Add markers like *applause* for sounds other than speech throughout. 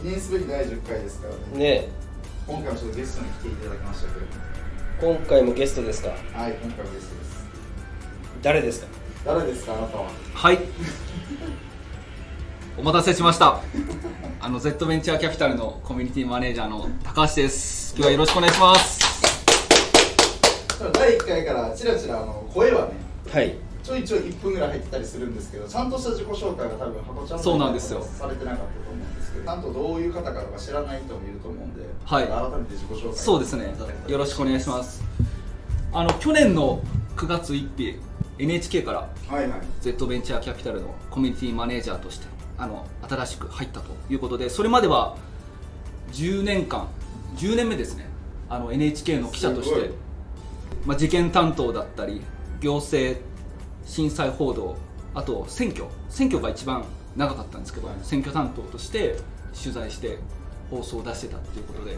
記念すべき第10回ですからね。ね今回もちょっとゲストに来ていただきましたけど。今回もゲストですか？はい今回もゲストです。誰ですか？誰ですかあなたは？はい。お待たせしました。あの Z ベンチャーキャピタルのコミュニティマネージャーの高橋です。今日はよろしくお願いします。第1回からちらちらあの声はねはいちょいちょい1分ぐらい入ってたりするんですけどちゃんとした自己紹介が多分箱ちゃんそうなんですよ。されてなかったと思うんですけどちゃんとどういう方かとか知らない人もいると思うんで、はい。改めて自己紹介そうですね。よろしくお願いします。あの去年の9月1日 NHK からはいはい。Z ベンチャーキャピタルのコミュニティマネージャーとしてあの新しく入ったということでそれまでは10年間10年目ですね。あの NHK の記者として、まあ、事件担当だったり行政震災報道あと選挙。選挙が一番長かったんですけど、選挙担当として取材して放送を出してたっていうことで。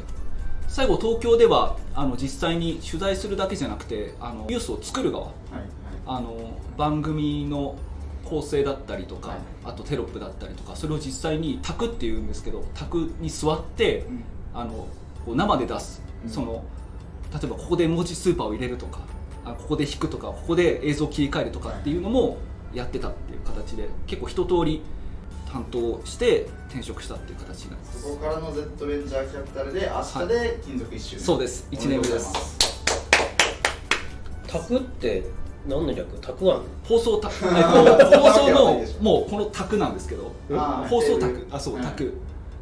最後東京ではあの実際に取材するだけじゃなくてあのニュースを作る側。はいはい。あの番組の構成だったりとか、はい。あとテロップだったりとかそれを実際に「卓」っていうんですけど卓に座って、うん。あのこう生で出す、うん。その例えばここで文字スーパーを入れるとかあここで引くとかここで映像を切り替えるとかっていうのもやってたっていう形で結構一通り担当して転職したっていう形になります。そこからの Z ベンチャーキャピタルで明日で金属一周。年、そうです。おめでとうございま一年目です。タクって何の略？タク放送た *laughs* 放送のもうこの卓なんですけど。放送あそううん。卓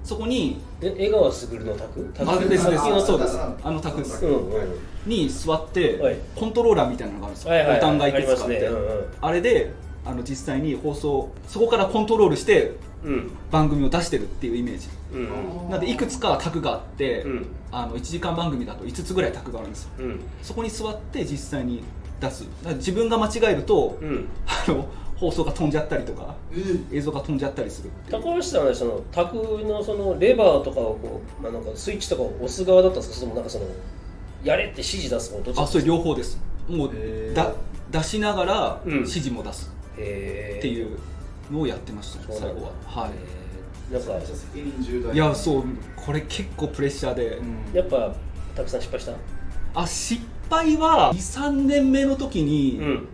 そこにえ江川卓？のタクタクあですそうです。ああの卓です。うんうんに座って、はい。コントローラーみたいなのがあるんですよ、はいはいはい。ボタンがいくつかあって。ね。うんうん。あれであの実際に放送そこからコントロールしてうん。番組を出してるっていうイメージ。うん。なんでいくつか卓があって、うん。あの1時間番組だと5つぐらい卓があるんですよ。うん。そこに座って実際に出す。自分が間違えると、うん。あの放送が飛んじゃったりとかえ映像が飛んじゃったりする高橋さんはそのタクのそのレバーとかをこう、まあ、なんかスイッチとかを押す側だったんですか？それともなんかそのやれって指示出す方どっちあそれ両方です。もうだ出しながらうん。指示も出す。っていうのをやってました最後は。はい。へー。なんかめっちゃ責任重大。いやそうこれ結構プレッシャーで、うん。やっぱたくさん失敗した？あ失敗は23年目の時に、うん。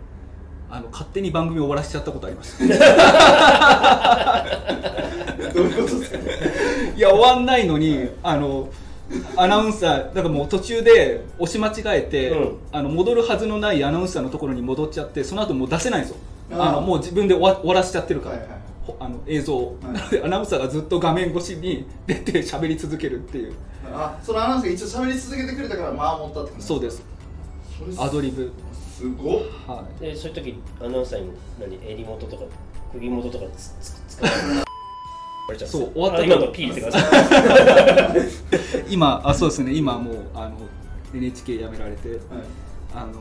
あの勝手に番組終わらせちゃったことありました。*laughs* どういうことですか？いや終わんないのにあのアナウンサーだからもう途中で押し間違えて、うん。あの戻るはずのないアナウンサーのところに戻っちゃってその後もう出せないんですよあのもう自分で終わ終わらせちゃってるから、はいはいあの映像を、はいなのでアナウンサーがずっと画面越しに出て喋り続けるっていう。あそのアナウンサーが一応喋り続けてくれたからまあ持ったってそうです。アドリブ。すごっ。はい。でそういう時アナウンサーに何？襟元とか首元とかつつつかれちゃんですよそう終わったあ今のピーってください今あそうですね。今もうあの NHK 辞められてはい。あのや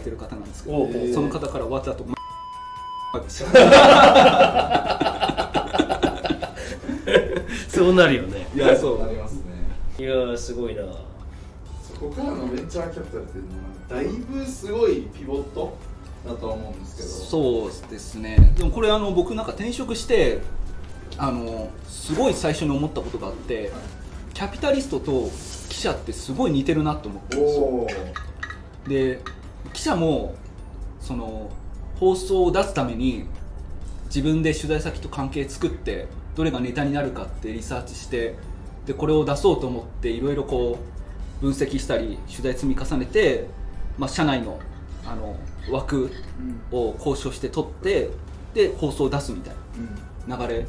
ってる方なんですけどその方から終わった後 *laughs* *laughs* そうなるよね。いやそうなりますね。いやーすごいな。そこからのベンチャーキャピタルっていうのはだいぶすごいピボットだとは思うんですけど。そうですね。でもこれあの僕なんか転職してあのすごい最初に思ったことがあってキャピタリストと記者ってすごい似てるなと思ってるんですよ。で記者もその放送を出すために自分で取材先と関係作ってどれがネタになるかってリサーチしてでこれを出そうと思っていろいろこう分析したり取材積み重ねて、まあ、社内のあの枠を交渉して取ってで放送を出すみたいな流れ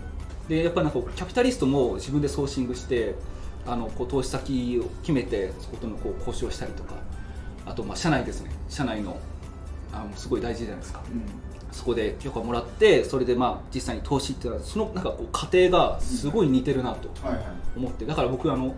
でやっぱなんかキャピタリストも自分でソーシングしてあのこう投資先を決めてそことのこう交渉したりとかあとまあ社内ですね。社内のあのすごい大事じゃないですか。そこで許可もらってそれでまあ実際に投資っていうのはそのなんかこう過程がすごい似てるなと思ってだから僕あの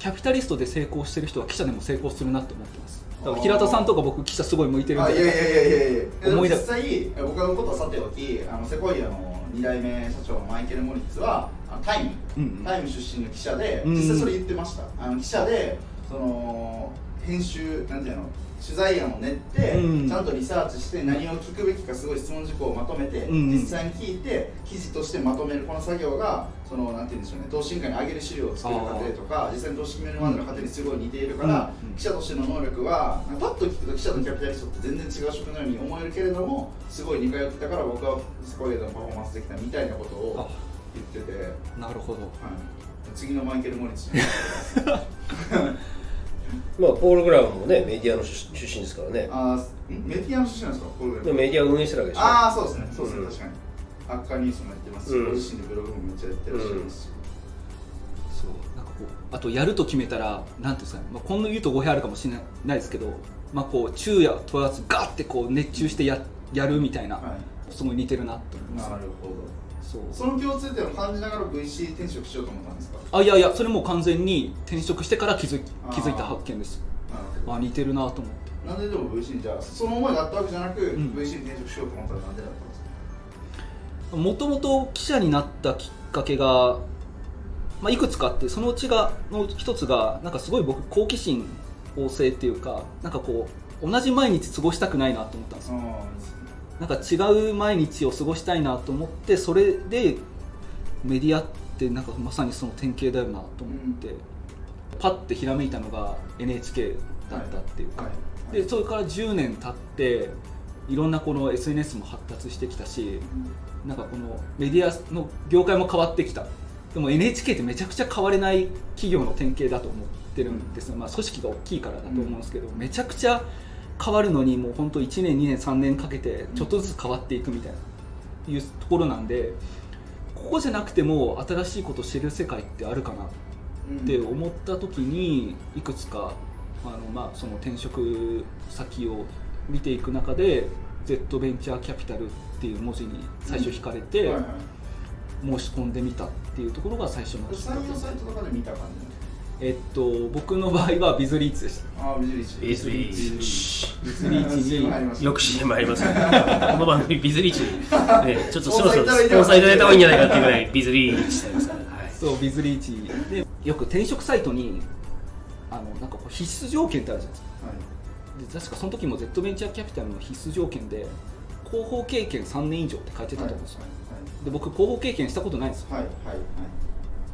キャピタリストで成功してる人は記者でも成功するなって思ってます。だから平田さんとか僕記者すごい向いてるんであいやいやいやいやいや。でも思い出実際僕のことはさておきあのセコイアの2代目社長のマイケル・モリッツはあのタイム、うんうん。タイム出身の記者でうん。実際それ言ってました。あの記者でその編集なんていうの取材案を練って、うん。ちゃんとリサーチして何を聞くべきかすごい質問事項をまとめて、うん実際に聞いて記事としてまとめるこの作業がそのなんていうんでしょうね投資委員会に上げる資料を作る過程とか実際に投資決めるまでの過程にすごい似ているから、うん。記者としての能力はパッと聞くと記者とキャピタリストって全然違う職のように思えるけれどもすごい似通ってたから僕はスコイエのパフォーマンスできたみたいなことを言ってて、はい、なるほど。次のマイケル・モリッツじゃないですか *laughs* まあポール・グラムもねメディアの出出身ですからね。あーん？メディアの出身なんですか？これでメディアを運営してるわけでしょ。ああそうですね。そうですね、うん。確かに。アッカーニュースもやってますし、うん。ご自身でブログもめっちゃやってらっし。ゃいますし、そう。なんかこうあとやると決めたらなんていうんですかね、まあ、こんな言うと語弊あるかもしれないですけど、まあ、こう昼夜問わずガッてこう熱中してややるみたいな、はすごい似てるなと思いい、ます。なるほどその共通点を感じながら VC 転職しようと思ったんですか？あいやいやそれもう完全に転職してから気づ気づいた発見です。あ似てるなと思って。なんででも VC にじゃあその思いがあったわけじゃなく、ん。VC に転職しようと思ったらなんでだったんですか？もともと記者になったきっかけが、まあ、いくつかあってそのうちがの一つがなんかすごい僕好奇心旺盛っていうかなんかこう同じ毎日過ごしたくないなと思ったんですよ。あなんか違う毎日を過ごしたいなと思ってそれでメディアってなんかまさにその典型だよなと思って、パッてひらめいたのが NHK だったっていうか、はい。はい。でそれから10年経っていろんなこの SNS も発達してきたしなんかこのメディアの業界も変わってきた。でも NHK ってめちゃくちゃ変われない企業の典型だと思ってるんですよ、まあ、組織が大きいからだと思うんですけど、めちゃくちゃ変わるのにもう本当1年2年3年かけてちょっとずつ変わっていくみたいないうところなんでここじゃなくても新しいことを知る世界ってあるかなって思った時にいくつかあの、まあ、その転職先を見ていく中で Z ベンチャーキャピタルっていう文字に最初惹かれて申し込んでみたっていうところが最初のトとかで見た感じ？えっと僕の場合はビズリーツでした。ああビジリーチ。ビズリーチ。ビズリーチよく CM ありますよね。*laughs* この番組ビズリーチ、*laughs* ね、ちょっとそろそろスポンサーいただいた方がいいんじゃないかっていうぐらいビズリーチしてますから、はい、そうビズリーチ。でよく転職サイトにあのなんかこう必須条件ってあるじゃないですか。はい。で確かその時も Z ベンチャーキャピタルの必須条件で広報経験3年以上って書いてたと思うんですよ、で僕広報経験したことないんですよ。はいはいはい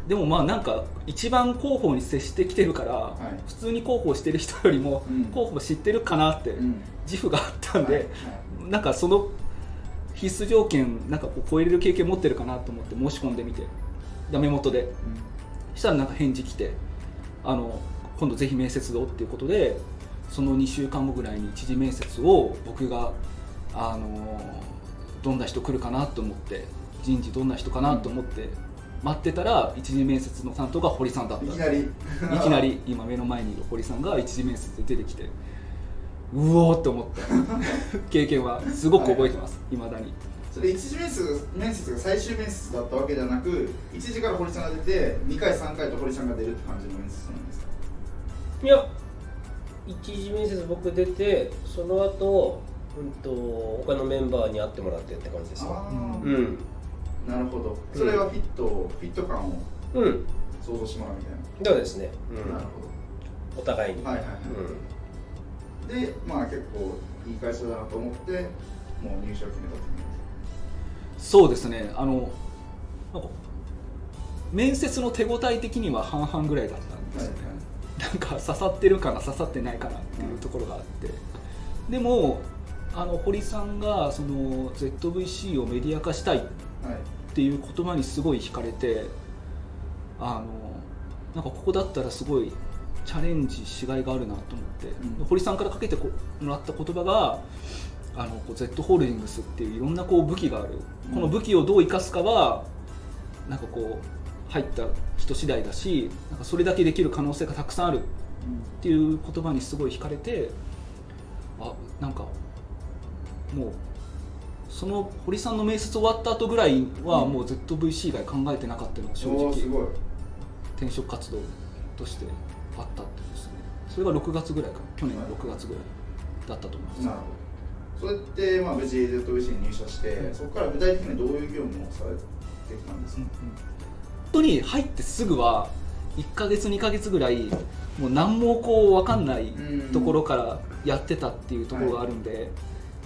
でもまあなんか一番広報に接してきてるから、い。普通に広報してる人よりもうん。広報知ってるかなってうん。自負があったんで、はい。なんかその必須条件なんかこう超えれる経験持ってるかなと思って申し込んでみてダメ元で。そしたらなんか返事来てあの今度ぜひ面接をっていうことでその2週間後ぐらいに一次面接を僕があのどんな人来るかなと思って人事どんな人かなと思って待ってたら一次面接の担当が堀さんだった。いきなり。いきなり今目の前にいる堀さんが一次面接で出てきてうおーって思った。*laughs* 経験はすごく覚えてます。いまだに。それ一次面接面接が最終面接だったわけではなく一次から堀さんが出て2回3回と堀さんが出るって感じの面接なんですか？いや一次面接僕出てその後うんと他のメンバーに会ってもらってって感じですようんなるほど。それはフィット、フィット感をうん。想像してもらうみたいそうですね、な、なるお互いに、ほどはいはい。はい、でまあ結構いい会社だなと思ってもう入社を決めたって感そうですね。あの面接の手応え的には半々ぐらいだったんですよね、なんか刺さってるかな刺さってないかなっていうところがあって、でもあの堀さんがその ZVC をメディア化したいっはいていう言葉にすごい惹かれてあのなんかここだったらすごいチャレンジしがいがあるなと思って、うん。堀さんからかけてこもらった言葉があのこう Z ホールディングスっていういろんなこう武器がある、うん。この武器をどう生かすかはなんかこう入った人次第だしなんかそれだけできる可能性がたくさんある。っていう言葉にすごい惹かれてあなんかもうその堀さんの面接終わった後ぐらいはうん。もう ZVC 以外考えてなかったのが正直おーすごい。転職活動としてあったってですね。それが6月ぐらいか去年の6月ぐらいだったと思います。なるほど。それって、まあ、無事 ZVC に入社して、そこから具体的にどういう業務をされてきたんですか、本当に入ってすぐは1か月2か月ぐらいもう何もこう分かんないところからやってたっていうところがあるんで、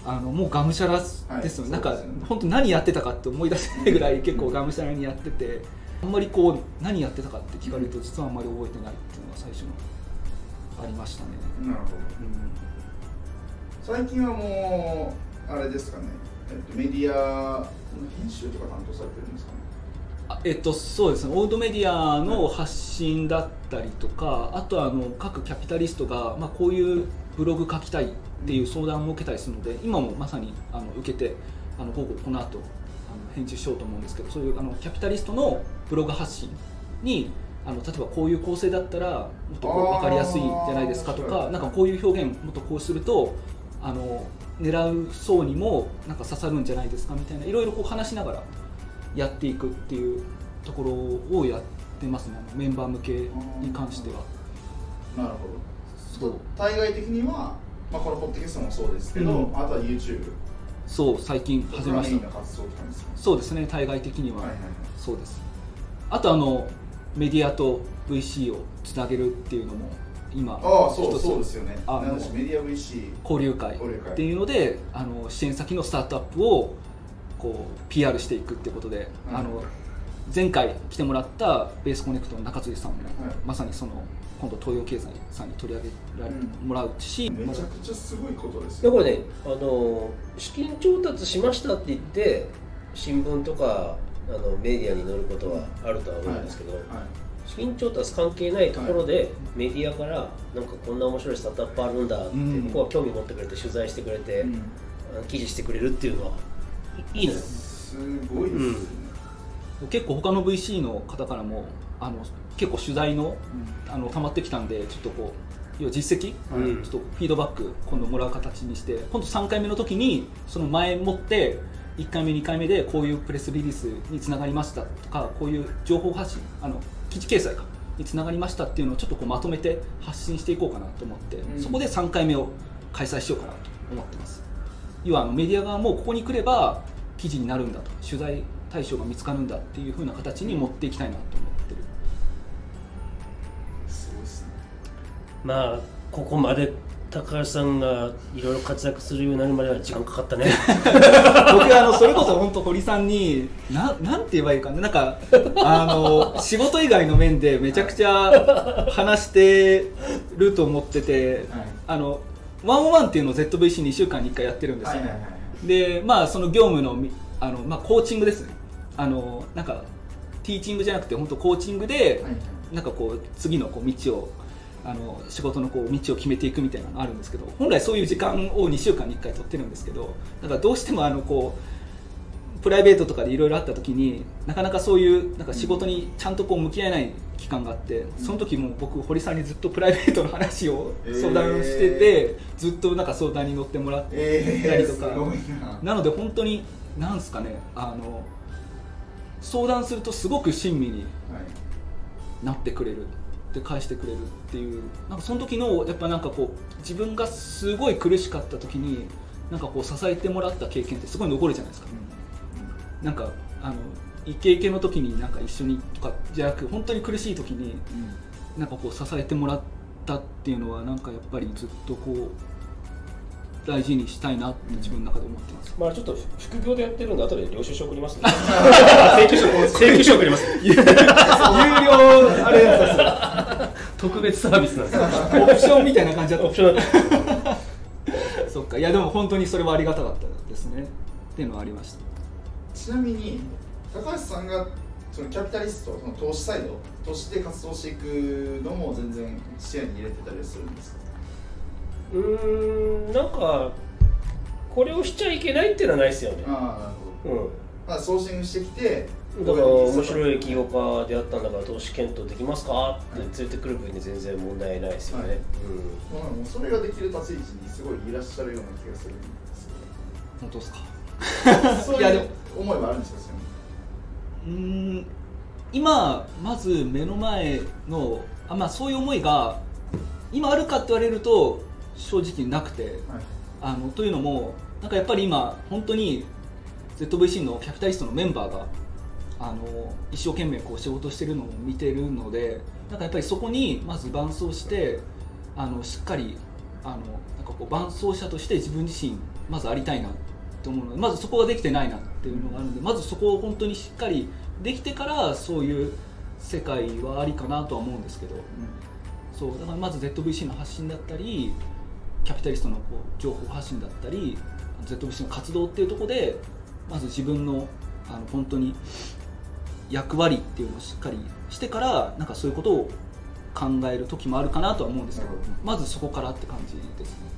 あのもうがむしゃらですよ、はいなんか本当何やってたかって思い出せないぐらい結構がむしゃらにやっててあんまりこう何やってたかって聞かれると実はあんまり覚えてないっていうのが最初のありましたね。なるほど。最近はもうあれですかね、えっと、メディアの編集とか担当されてるんですかね。あえっと、そうですね。オードメディアの発信だったりとか、あとはあの各キャピタリストが、まあ、こういうブログ書きたいっていう相談を受けたりするので今もまさにあの受けてあの午後この後あの編集しようと思うんですけどそういうあのキャピタリストのブログ発信にあの例えばこういう構成だったらもっと分かりやすいんじゃないですかとかなんかこういう表現もっとこうするとあの狙う層にもなんか刺さるんじゃないですかみたいないろいろこう話しながらやっていくっていうところをやってますねメンバー向けに関しては。なるほどそう対外的には、まあ、このポッドキャストもそうですけど、うん。あとは YouTube そう最近始めました。そうですね対外的には、はいはいはい。そうです。あとあのメディアと VC をつなげるっていうのも今ああそう一つそうですよね。あなんでしょうメディア VC 交流会交流会。っていうのであの支援先のスタートアップをこう PR していくってことで、うんあの前回来てもらったベースコネクトの中辻さんも、はい。まさにその今度東洋経済さんに取り上げられうんもらうし、めちゃくちゃすごいことですだよからねあの資金調達しましたって言って新聞とかあのメディアに載ることはあるとは思うんですけど、はい。資金調達関係ないところで、メディアからなんかこんな面白いスタートアップあるんだって、うん。向こうは興味持ってくれて取材してくれて、記事してくれるっていうのはいいいのよ。すごいですよね、結構他の VC の方からもあの結構取材のあの溜まってきたんでちょっとこう要は実績、うん。ちょっとフィードバック今度もらう形にして今度3回目の時にその前もって1回目2回目でこういうプレスリリースにつながりましたとかこういう情報発信あの記事掲載かにつながりましたっていうのをちょっとこうまとめて発信していこうかなと思って、うん。そこで3回目を開催しようかなと思ってます。要はあのメディア側もここに来れば記事になるんだと取材対象が見つかるんだっていう風な形に持っていきたいなと思ってまあここまで高橋さんがいろいろ活躍するようになるまでは時間かかったね。*laughs* 僕あのそれこそ本当堀さんにななんて言えばいいかななんかあの仕事以外の面でめちゃくちゃ話してると思ってて、はい。あのワンオンワンっていうのを ZVC に1週間に1回やってるんですよ、はいはいはい。でまあその業務のみあの、まあ、コーチングですね。あのなんかティーチングじゃなくて本当コーチングで、はいはい。なんかこう次のこう道をあの仕事のこう道を決めていくみたいなのがあるんですけど本来そういう時間を2週間に1回取ってるんですけどだからどうしてもあのこうプライベートとかでいろいろあった時になかなかそういうなんか仕事にちゃんとこう向き合えない期間があってその時も僕堀さんにずっとプライベートの話を *laughs* 相談してて、ずっとなんか相談に乗ってもらったりとか。な。なので本当になんすかねあの相談するとすごく親身にはい。なってくれるで返してくれるっていう。なんかその時のやっぱなんかこう自分がすごい苦しかった時になんかこう支えてもらった経験ってすごい残るじゃないですか、なんかあのイケイケの時になんか一緒にとかじゃなく本当に苦しい時になんかこう支えてもらったっていうのはなんかやっぱりずっとこう大事にしたいなって自分の中で思ってます、まあちょっと副業でやってるんで後で領収書送りますね。*laughs* 請求書請求書送ります。*laughs* 有料あれや特別サービスなんですオプションみたいな感じだった。オプションそっか。いやでも本当にそれはありがたかったですね。っていうのはありました。ちなみに高橋さんがそのキャピタリストその投資サイドとして活動していくのも全然視野に入れてたりするんですか？うーんなんかこれをしちゃいけないっていうのはないですよね。ああなるほど、うん。まあ、ソーシングしてきてだから面い白い起業家であったんだから投資検討できますかって連れてくる分に全然問題ないですよね、はい。まあ、もうそれができる立ち位置にすごいいらっしゃるような気がする。んです本当ですか？け *laughs* どそういういやでも思いはあるんですかうーん今まず目の前のあ、まあ、そういう思いが今あるかって言われると正直なくて。はい。あのというのもなんかやっぱり今本当に ZVC のキャピタリストのメンバーがああの一生懸命こう仕事してるのを見てるのでなんかやっぱりそこにまず伴走してあのしっかりあのなんかこう伴走者として自分自身まずありたいなって思うのでまずそこができてないなっていうのがあるのでまずそこを本当にしっかりできてからそういう世界はありかなとは思うんですけど。そうだからまず ZVC の発信だったりキャピタリストのこう情報発信だったり ZVC の活動っていうところでまず自分のあの本当に役割っていうのをしっかりしてからなんかそういうことを考える時もあるかなとは思うんですけどなるほどまずそこからって感じですね。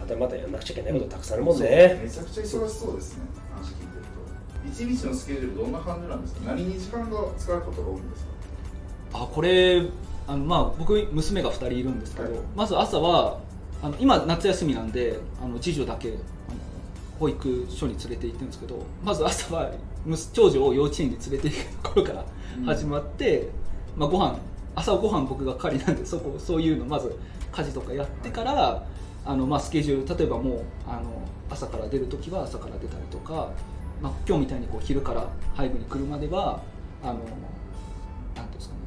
まだまだやんなくちゃいけないことたくさんあるもんね。めちゃくちゃ忙しそうですね話聞いてると。一日のスケジュールどんな感じなんですか？何に時間が使うことが多いんですか？あこれあのまあ僕娘が2人いるんですけど、はい。まず朝はあの今夏休みなんであの次女だけあの保育所に連れて行ってるんですけどまず朝は長女を幼稚園に連れて行くところから始まって、まあ、ご飯朝ご飯僕が係なんでそこそういうのまず家事とかやってから、あのまあ、スケジュール例えばもうあの朝から出る時は朝から出たりとか、まあ、今日みたいにこう昼から背後に来るまではあのなんていうんですかね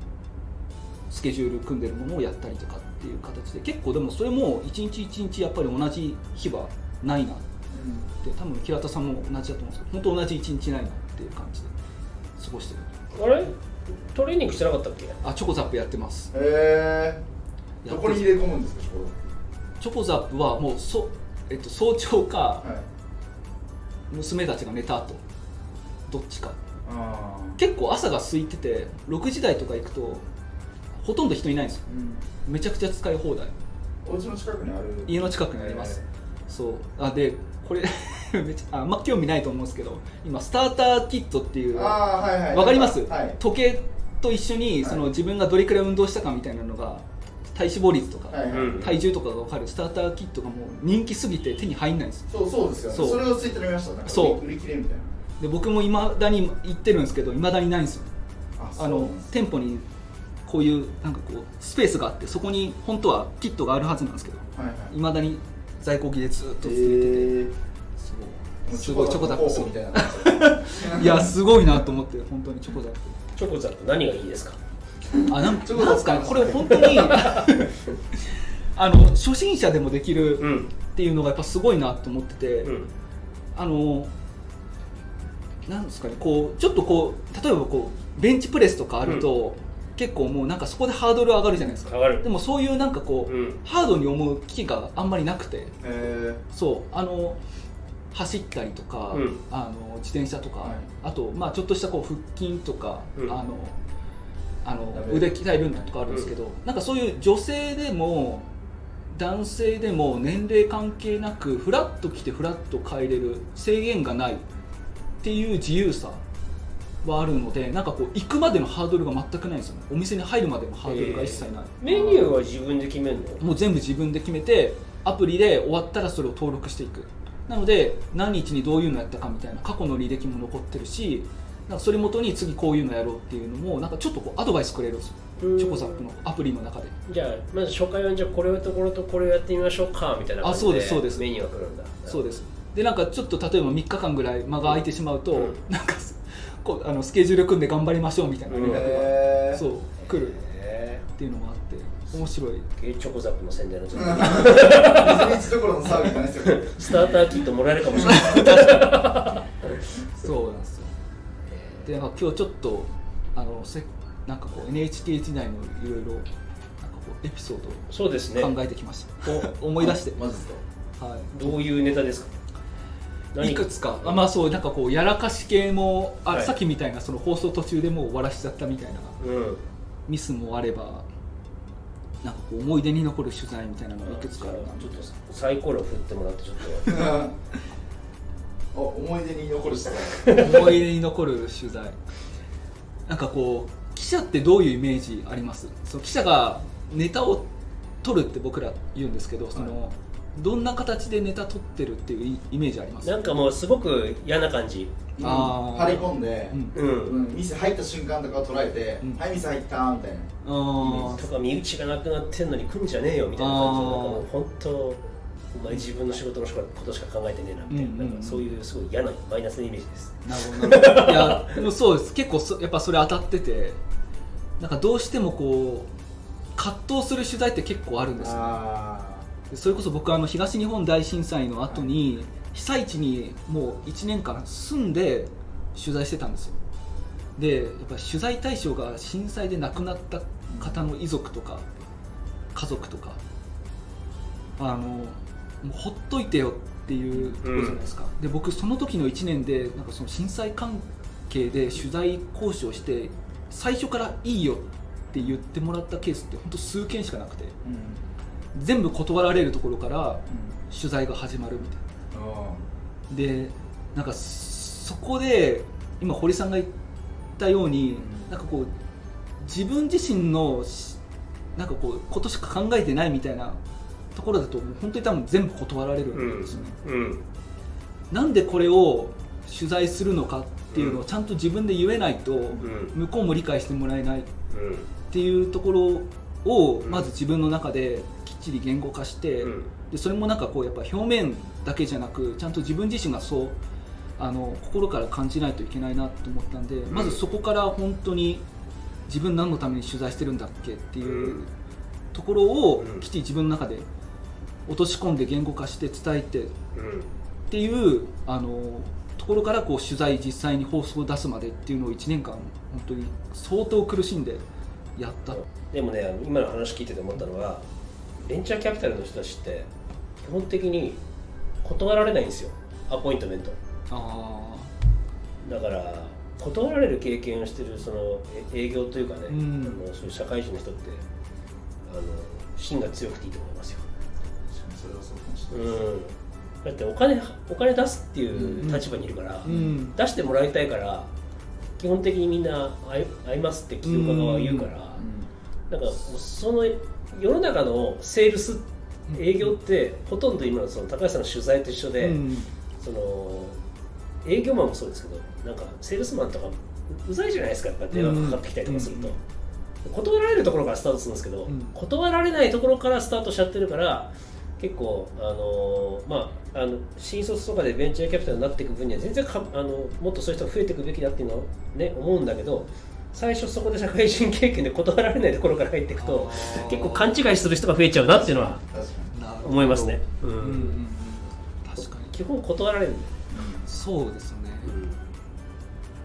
スケジュール組んでるものをやったりとかっていう形で結構でもそれも一日一日やっぱり同じ日はないなって。多分平田さんも同じだと思うんですけど本当同じ一日ないなっていう感じで過ごしてる。あれ？トレーニングしてなかったっけ？あチョコザップやってます。へえどこに入れ込むんですかこチョコザップはもうそ、えっと、早朝かれはい。娘たちが寝た後どっちか。あ結構朝が空いてて6時台とか行くとほとんど人いないんですよ。うん。めちゃくちゃ使い放題。お家の近くにある。家の近くにあります、そう。あでこれ *laughs* めっちゃああんま興味ないと思うんですけど今スターターキットっていうああはいはい。わかります、はい。時計と一緒にはい。その自分がどれくらい運動したかみたいなのが体脂肪率とか、はいはい、うん。体重とかが分かる。スターターキットがもう人気すぎて手に入んないんですよ。そうそうですよ。ねそう。それをツイッターで見ましたなんかそう。売り切れみたいな。で僕もいまだに行ってるんですけどいまだにないんですよ。ああの店舗にこういうなんかこうスペースがあってそこに本当はキットがあるはずなんですけどはいはい。いまだに在庫切れずっと続いてて、えそう。すごいチョコザップみたいな。*laughs* いやすごいなと思って本当にチョコザップ。チョコザップ何がいいですか？あなんチョコザップ。なんですかねこれ本当に *laughs* あの初心者でもできるうん。っていうのがやっぱすごいなと思ってて、うん。あのなんですかねこうちょっとこう例えばこうベンチプレスとかあると、結構もうなんかそこでハードル上がるじゃないですか。上がる。でもそういうなんかこう、うん。ハードに思う機があんまりなくて。えそうあの走ったりとか、うん。あの自転車とか、はい。あと、まあ、ちょっとしたこう腹筋とか、うん。あのあの腕鍛えるんだとかあるんですけど、なんかそういう女性でも男性でも年齢関係なくフラッと来てフラッと帰れる制限がないっていう自由さはあるのでなんかこう行くまでのハードルが全くないんですよね。お店に入るまでのハードルが一切ない、メニューは自分で決めるの？もう全部自分で決めてアプリで終わったらそれを登録していく。なので何日にどういうのやったかみたいな過去の履歴も残ってるしなんかそれ元に次こういうのやろうっていうのもなんかちょっとこうアドバイスくれるんですよ。うん。チョコザップのアプリの中で。じゃあまず初回はじゃあこれとこれとこれをやってみましょうかみたいな感じあそうですそうです。メニューが来るんだ。そうです。でなんかちょっと例えば3日間ぐらい間が空いてしまうと、うん。なんかこうあのスケジュール組んで頑張りましょうみたいな連絡が、えー、そう来るへっていうのがあって面白い。えチョコザップの宣伝の時うんに水道どころのサービスじゃないですよ。スターターキットもらえるかもしれない。そうなんですよ。でなんか今日ちょっとあのせなんかこう NHK 時代のいろいろなんかこうエピソーそうですね。ドを考えてきました、思い出して、マジですかはどういうネタですか？い、いくつか。あまあそうなんかこうやらかし系もあ、はい。さっきみたいなその放送途中でもう終わらしちゃったみたいな。うん。ミスもあればなんかこう思い出に残る取材みたいなのがいくつかあるな。ちょっとサイコロ振ってもらってちょっと。*laughs* お思い出に残る人だ思い出に残る取材。なんかこう記者ってどういうイメージあります？そう記者がネタを取るって僕ら言うんですけどその、どんな形でネタ取ってるっていうイイメージあります？なんかもうすごく嫌な感じ。あー。張り込んで、うん。うん、うん、店入った瞬間とかを捉えて、うん。はい店入ったみたいな。あとか身内がなくなってんのに来んじゃねえよみたいな感じのなんかもう本当お前自分の仕事のことしか考えてねえなみたいな,、うん。うんうんなんかそういうすごい嫌なマイナスなイメージです。なるほど。いやでもそうです。結構そやっぱそれ当たっててなんかどうしてもこう葛藤する取材って結構あるんですよ。あでそれこそ僕あの東日本大震災の後に被災地にもう1年間住んで取材してたんですよ。でやっぱり取材対象が震災で亡くなった方の遺族とか家族とかあのもうほっといてよっていうところじゃないですか、で僕その時の1年でなんかその震災関係で取材交渉して最初からいいよって言ってもらったケースって本当数件しかなくて。ーうん全部断られるところからうん。取材が始まるみたいあなでなんかそこで今堀さんが言ったように、うん。なんかこう自分自身のしなんかこうことしか考えてないみたいなところだと本当に多分全部断られるんですよね、うん。なんでこれを取材するのかっていうのをちゃんと自分で言えないと、ん。向こうも理解してもらえないっうん。ていうところをうん。まず自分の中でちり言語化して、うん。でそれもなんかこうやっぱ表面だけじゃなくちゃんと自分自身がそうあの心から感じないといけないなと思ったんで、まずそこから本当に自分何のために取材してるんだっけっていううん。ところをうん。きっちり自分の中で落とし込んで言語化して伝えてっうん。ていうあのところからこう取材実際に放送を出すまでっていうのを1年間本当に相当苦しんでやった。でもね今の話聞いてて思ったのはベンチャーキャピタルの人たちって基本的に断られないんですよ。アポイントメント。あだから断られる経験をしてるそのえ営業というかね、うん。あのそういう社会人の人ってあの芯が強くていいと思いますよ、それはそうかもしれない。うん、だってお金お金出すっていう立場にいるから、うん。出してもらいたいから基本的にみんな会いますって企業家側は言うから、なんかもうその世の中のセールス営業ってほとんど今のその高橋さんの取材と一緒で、うん。その営業マンもそうですけどなんかセールスマンとかうざいじゃないですかやっぱ電話かかってきたりとかすると、断られるところからスタートするんですけど、うん。断られないところからスタートしちゃってるから結構あのーまああの新卒とかでベンチャーキャピタルになっていく分には全然かあのもっとそういう人が増えていくべきだっていうのはね思うんだけど最初そこで社会人経験で断られないところから入っていくと結構勘違いする人が増えちゃうなっていうのは思いますね、うん。うんうんうん。確かに。基本断られるんだよ、そうですよね、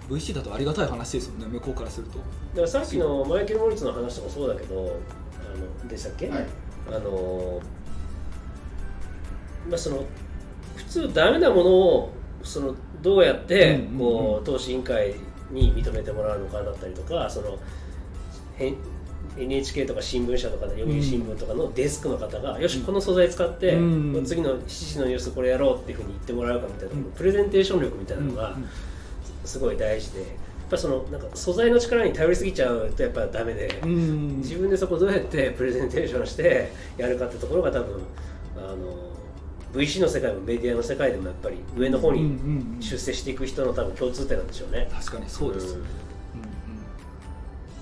VC だとありがたい話ですよね向こうからすると。だからさっきのマイケル・モリッツの話とかそうだけどあのでしたっけ、はい。あのまあその普通ダメなものをそのどうやってうんうんうん。こう投資委員会に認めてもらうのかだったりとかその NHK とか新聞社とか読売新聞とかのデスクの方が、よしこの素材使って、うん。次の7時のニュースこれやろうっていうふうに言ってもらうかみたいな、うん。プレゼンテーション力みたいなのが、うんうん。すごい大事でやっぱそのなんか素材の力に頼りすぎちゃうとやっぱダメで、うん。自分でそこどうやってプレゼンテーションしてやるかってところが多分あの VC の世界もメディアの世界でもやっぱり上の方に出世していく人の多分共通点なんでしょうね、確かにそうです、ん。うんうん。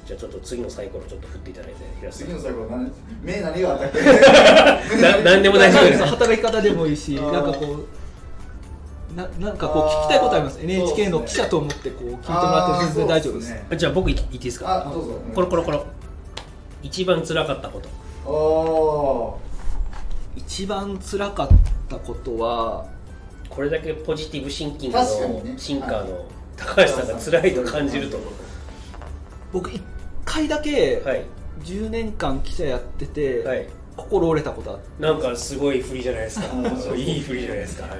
じゃあちょっと次のサイコロちょっと振っていただいて平瀬さん。次の最後何目何があったっけな何でも大丈夫。で *laughs* す働き方でもいいしなんかこうななんかこう聞きたいことあります。NHK の記者と思ってこう聞いてもらって全然大丈夫です。ね。じゃあ僕言っていいですか？あどうぞ。コロコロコロ一番辛かったこと。お一番辛かったことはこれだけポジティブシンキングのシンカーの高橋さんが辛いと感じると思う。僕一回だけはい。10年間記者やってて、はい。心折れたことあってなんかすごい振りじゃないですか。そう。いい振りじゃないですか、はい。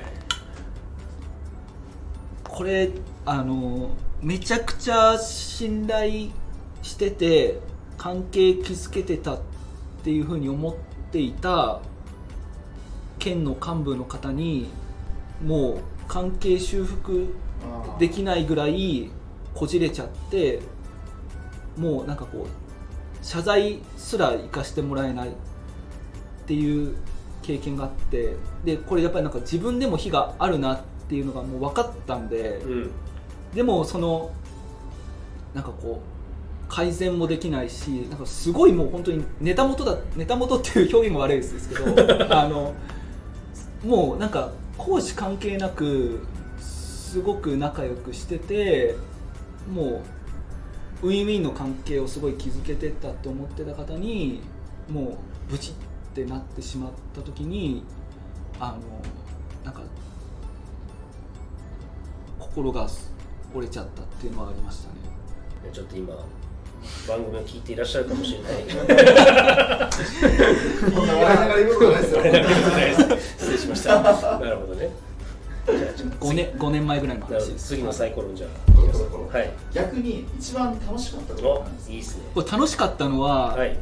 これあのめちゃくちゃ信頼してて関係築けてたっていうふうに思っていた県の幹部の方にもう関係修復できないぐらいこじれちゃってもうなんかこう謝罪すら生かしてもらえないっていう経験があってでこれやっぱりなんか自分でも非があるなっていうのがもう分かったんでうんでもそのなんかこう改善もできないしなんかすごいもう本当にネタ元だネタ元っていう表現も悪いですけど *laughs* あのもうなんか講師関係なくすごく仲良くしててもうウィンウィンの関係をすごい築けてたと思ってた方にもうブチってなってしまった時にあのなんか心が折れちゃったっていうのはありましたね。ちょっと今番組を聞いていらっしゃるかもしれない。こんな笑いながら言うことないですよ。*laughs* 失礼しました。なるほどね。じゃあちょっと5年 ,5 年前ぐらいの話です。次のサイコロじゃははい。逆に一番楽しかったことおなんですいいですね。これ楽しかったのは、はい。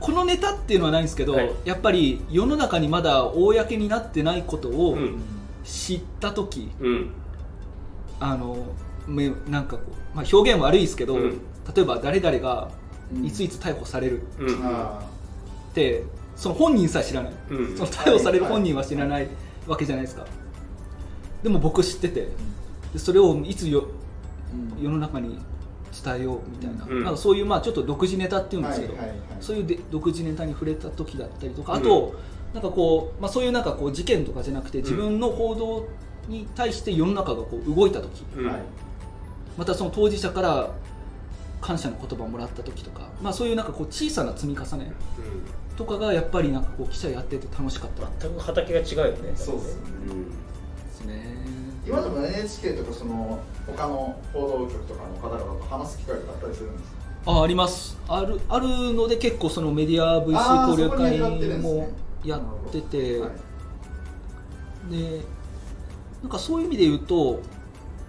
このネタっていうのはないんですけど、はい。やっぱり世の中にまだ公になってないことをうん。知った時、うん。あのめなんかこう、まあ、表現悪いですけど、うん例えば誰々がうん。いついつ逮捕される。うん。あってその本人さえ知らない、うん。その逮捕される本人は知らないわけじゃないですか、でも僕知っててでそれをいつよー世の中に伝えようみたいな,、うん。なんかそういうまあちょっと独自ネタっていうんですけど、はいはいはい。そういうで独自ネタに触れた時だったりとかあと、なんかこう、まあ、そういうなんかこう事件とかじゃなくて自分の報道に対して世の中がこう動いた時、またその当事者から感謝の言葉をもらった時とか、まあ、そういうなんかこう小さな積み重ねとかがやっぱりなんかこう記者やってて楽しかった。で全く畑が違うよね。そうですね。すね。今でも NHK とかその他の報道局とかの方々と話す機会とかあったりするんですか？ああります。あるあるので結構そのメディア VC 交流会もやってて、はい。でなんかそういう意味で言うと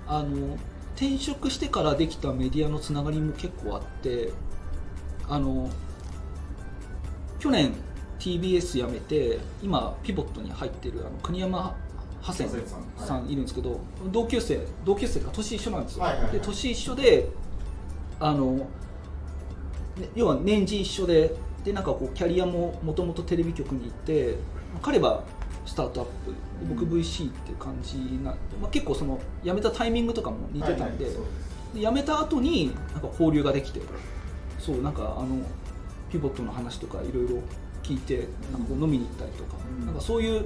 あの転職してからできたメディアのつながりも結構あってあの去年 TBS 辞めて今ピボットに入ってるあの国山ハセンさんはい。るんですけど、同級生同級生が年一緒なんですよ、はいはいはい。で年一緒であのね要は年次一緒ででなんかこうキャリアももともとテレビ局に行って彼はスタートアップで僕 VC っていう感じな、まあ、結構その辞めたタイミングとかも似てたんで,、はいはいで辞めた後になんか交流ができてそうなんかあのピボットの話とかいろいろ聞いてなんかこう飲みに行ったりとか、うん。なんかそういう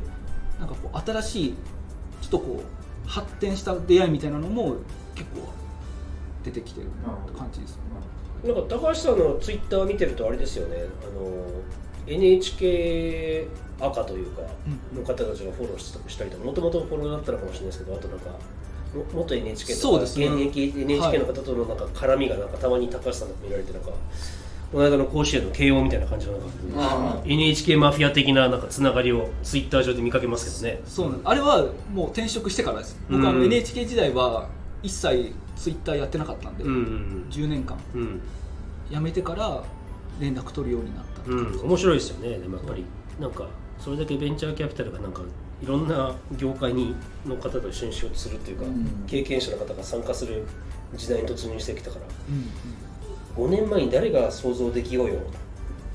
なんかこう新しいちょっとこう発展した出会いみたいなのも結構出てきてる感じです。ね。なんか高橋さんのツイッター見てるとあれですよね。あの NHK 赤というかうの方たちがフォローしたしたりとかもともとフォローだったのかもしれないですけどあとなんかも元 NHK とか現役 NHK の方とのなんか絡みがなんかたまに高橋さんの見られてなんかこの間の甲子園の慶応みたいな感じのなんかあ NHK マフィア的ななんかつながりをツイッター上で見かけますけどね。そうなんあれはもう転職してからです。僕、あのうん NHK 時代は一切ツイッターやってなかったんで、うんうん10年間。うん。うん辞めてから連絡取るようになったうん、面白いですよねでもやっぱり。なんかそれだけベンチャーキャピタルがなんかいろんな業界にの方と一緒に仕事するっていうか、うん。経験者の方が参加する時代に突入してきたからうん5年前に誰が想像できようよ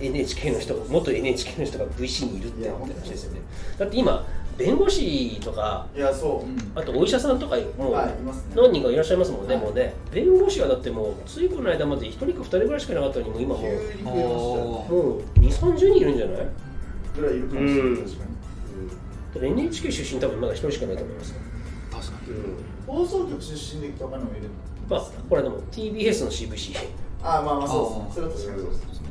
NHK の人元 NHK の人が VC にいるっていや思って話ですよね。だって今弁護士とかいやそう、あとお医者さんとかもはいいますね。何人かいらっしゃいますもんね、はい。もうね。弁護士はだってもうついこの間まで1人か2人ぐらいしかいなかったのにもう今もうもう2 3 0人いるんじゃない？ぐらいいるかもしれない、うん確かに NHK 出身多分まだ1人しかないと思いますよ、確かに。放送局出身で来た他にもいるまあこれでも TBS の CVC ああまあまあそうですね。それは確かにそうですね。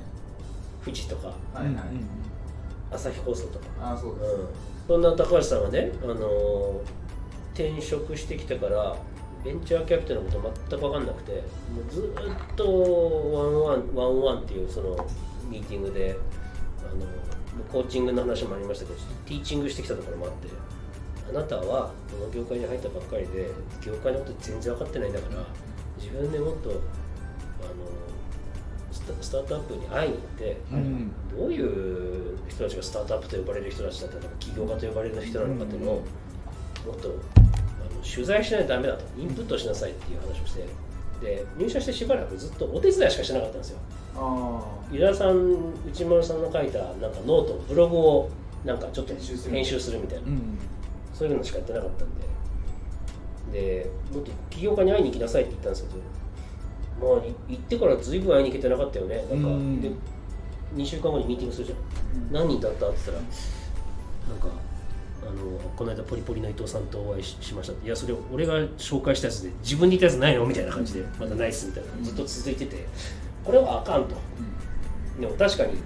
フジとか。はいはい、うん朝日放送とか、ああそうです、うん、そんな高橋さんがね、あのー転職してきてからベンチャーキャピタルのこと全く分かんなくてもうずっとワンワンワンワンっていうそのミーティングであのコーチングの話もありましたけどちょっとティーチングしてきたところもあってあなたはこの業界に入ったばっかりで業界のこと全然分かってないんだから自分でもっとあのスタートアップに会いに行って、うんどういう人たちがスタートアップと呼ばれる人たちだったのか起業家と呼ばれる人なのかっていうのをもっとあの取材しないとダメだとインプットしなさいっていう話をしてで入社してしばらくずっとお手伝いしかしてなかったんですよ。あ湯田さん内丸さんの書いたなんかノートブログをなんかちょっと編集する。みたいな。うんそういうのしかやってなかったんで。でもっと起業家に会いに行きなさいって言ったんですけどもう行ってからずいぶん会いに行けてなかったよね。なんか、うんで2週間後にミーティングするじゃん。何人だった？って言ったらなんかあのこの間ポリポリの伊藤さんとお会いししました。っていやそれ俺が紹介したやつで自分に言ったやつないの？みたいな感じでまだないっすみたいなずっと続いててこれはあかんと。でも確かに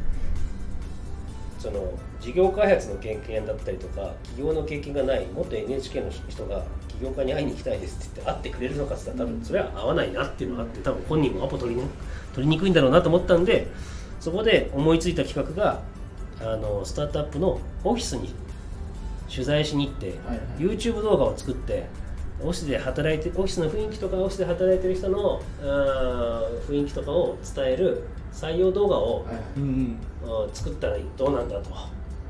その事業開発の経験だったりとか企業の経験がない元 NHK の人が起業家に会いに行きたいですって言って会ってくれるのかって言ったら多分それは合わないなっていうのがあって多分本人もアポ取り,、ね、取りにくいんだろうなと思ったんでそこで思いついた企画があのスタートアップのオフィスに取材しに行って、はいはい。YouTube 動画を作ってオフィスで働いてオフィスの雰囲気とかオフィスで働いてる人のあー雰囲気とかを伝える採用動画を、はい作ったらどうなんだと。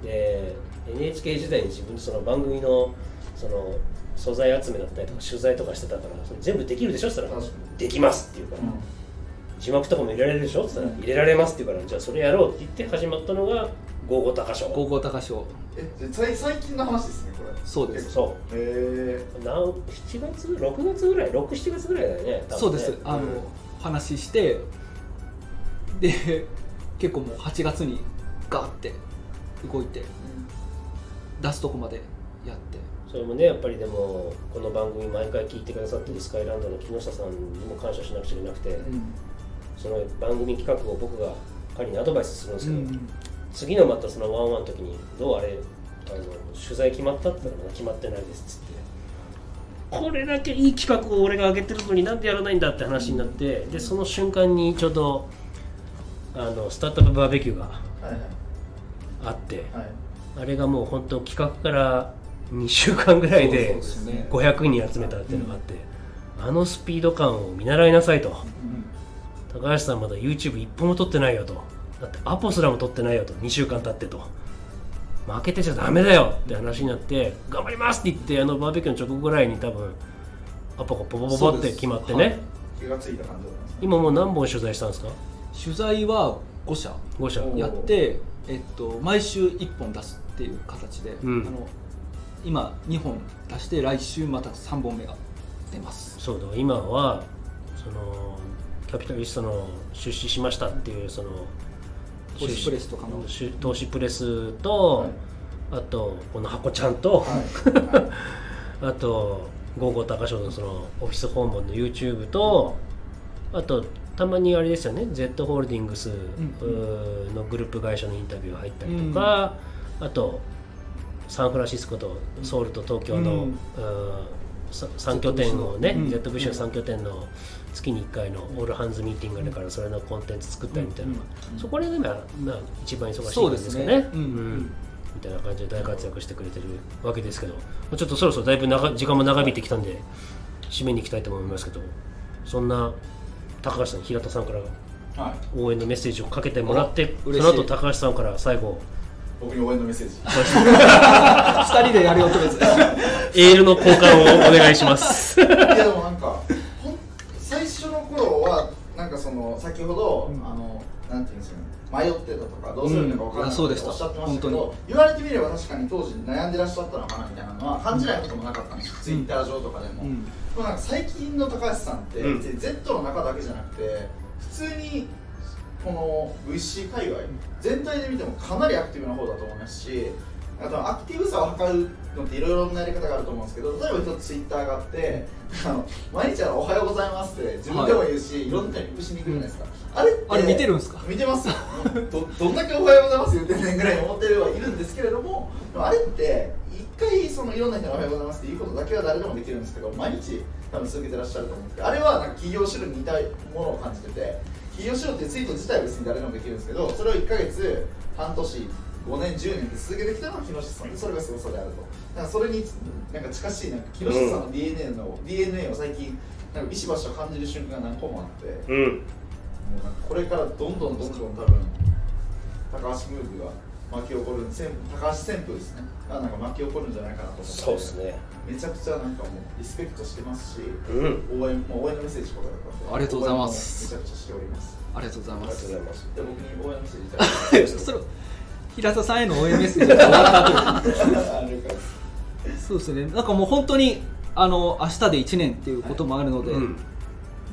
で NHK 時代に自分その番組のその素材集めだったりとか取材とかしてたからそれ全部できるでしょ？って言ったらできますって言うから、字幕とかも入れられるでしょ？って言ったら入れられますって言うからじゃあそれやろうって言って始まったのが「ゴーゴー高賞」高校高賞え最最近の話ですねこれ。そうです。そへえうなん7月？6月ぐらい？67月ぐらいだよね多分ね。そうです。あの、うん話してで結構もう8月にガーって動いて出すとこまでやって。それもねやっぱりでもこの番組毎回聞いてくださってるスカイランドの木下さんにも感謝しなくちゃいけなくて、その番組企画を僕が彼にアドバイスするんですけど、次のまたそのワンワンの時に「どうあれあの取材決まった?」って言ったら「まだ決まってないです」っつって。これだけいい企画を俺が上げてるのになんでやらないんだって話になってでその瞬間にちょうどあのスタートアップバーベキューがあってはい。あれがもう本当企画から2週間ぐらいでですね。500人集めたっていうのがあって、あのスピード感を見習いなさいと。高橋さんまだ YouTube 一本も撮ってないよとだってアポすらも撮ってないよと。2週間経ってと。負けてちゃダメだよ。って話になって頑張りますって言ってあのバーベキューの直後ぐらいに多分アポがポポポポって決まってね、そうです気がついた感じだった。んですね今もう何本取材したんですか？取材は5社。5社。おやって、えっと、毎週1本出すっていう形で、うん。あの今2本出して来週また3本目が出ます。そうだ。今はそのキャピタリストの出資しましたっていうその投資プレスとかの投資プレスと、はい。あとこの箱ちゃんと、は *laughs* あとゴーゴー高賞のそのオフィス訪問の YouTube とあとたまにあれですよね Z ホールディングスのグループ会社のインタビュー入ったりとか、あとサンフランシスコとソウルと東京の、うん。うーさ3拠点をね、うん Z ブッシュの3拠点の月に1回のオールハンズミーティングあるからそれのコンテンツ作ったりみたいなのが、そこで今、まあ、一番忙しいんですすね。うんうん。みたいな感じで大活躍してくれてるわけですけど。まあちょっとそろそろだいぶ長時間も長引いてきたんで締めに行きたいと思いますけど。そんな高橋さん平田さんからはい応援のメッセージをかけてもらってそお嬉しい。の後高橋さんから最後。僕に応援のメッセージ。*laughs* 2人でやるよとりあえずエールの交換をお願いします。いやでもなんかほん最初の頃はなんかその先ほど、うん。あのなんていうんですかね迷ってたとかどうするのか分からないうん。いやそうでしたおっしゃってましたけど本言われてみれば確かに当時悩んでらっしゃったのかなみたいなのは感じないこともなかったんですよ、ツイッター上とかでも、うん。でもなんか最近の高橋さんって、うん。Z の中だけじゃなくて普通にこの VC 界隈全体で見てもかなりアクティブな方だと思いますしあとアクティブさを測るのっていろいろなやり方があると思うんですけど例えば一つツイッターがあってあの毎日あのおはようございますって自分でも言うし、い、ろんな人にプッシュに行くじゃないですか、あれってあれ見てるんですか？見てますよ。*laughs* どどんだけおはようございます言ってんねんぐらいに思ってるはいるんですけれどもあれって一回そのいろんな人におはようございますって言うことだけは誰でもできるんですけど毎日多分続けてらっしゃると思うんですけどあれはなんか企業指導に似たものを感じてて企業指導ってツイート自体は別に誰でもできるんですけどそれを1ヶ月半年5年10年って続けてきたのは木下さんでそれがすごさであると。だからそれになんか近しいなんか木下さんの DNA の、DNA を最近なんかビシバシと感じる瞬間が何個もあって。うん。もうなんかこれからどんどんどんどん多分高橋ムーブが巻き起こる旋高橋旋風ですね。がなんか巻き起こるんじゃないかなと思って。そうですね。めちゃくちゃなんかもうリスペクトしてますしうん。応援もう応援のメッセージとかだありがとうございます。めちゃくちゃしております。ありがとうございありがとうますございます。で僕に応援のメッセージいただいて。それ平田さんへの応援メッセージが *laughs* 終わった後そうですね。なんかもう本当にあの明日で1年っていうこともあるので、うん。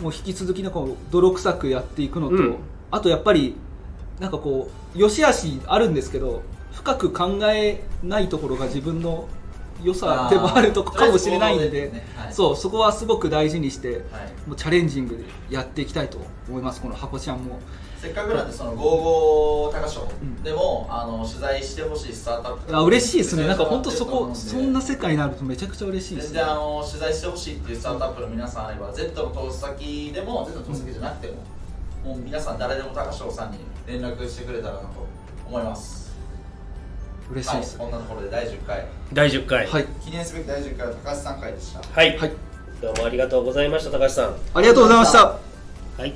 もう引き続きなんか泥臭くやっていくのと、うん。あとやっぱりなんかこう良し悪しあるんですけど深く考えないところが自分の良さでもあるとこかもしれないんで、ね。はい。そうそこはすごく大事にして、はい。もうチャレンジングでやっていきたいと思います。このハコちゃんもせっかくなんでその「55高賞ん」でも、あの取材してほしいスタートアップあ嬉しいですね。なんか本当そこそんな世界になるとめちゃくちゃ嬉しいですね。全然あの取材してほしいっていうスタートアップの皆さんあれば Z の投資先でも Z の投資先じゃなくても、もう皆さん誰でも高翔さんに連絡してくれたらなと思います。はい、嬉しいです。こんなところで第10回。第10回。はい。記念すべき第10回は高橋さん回でした。はい、はい。どうもありがとうございました高橋さん。ありがとうございました。はい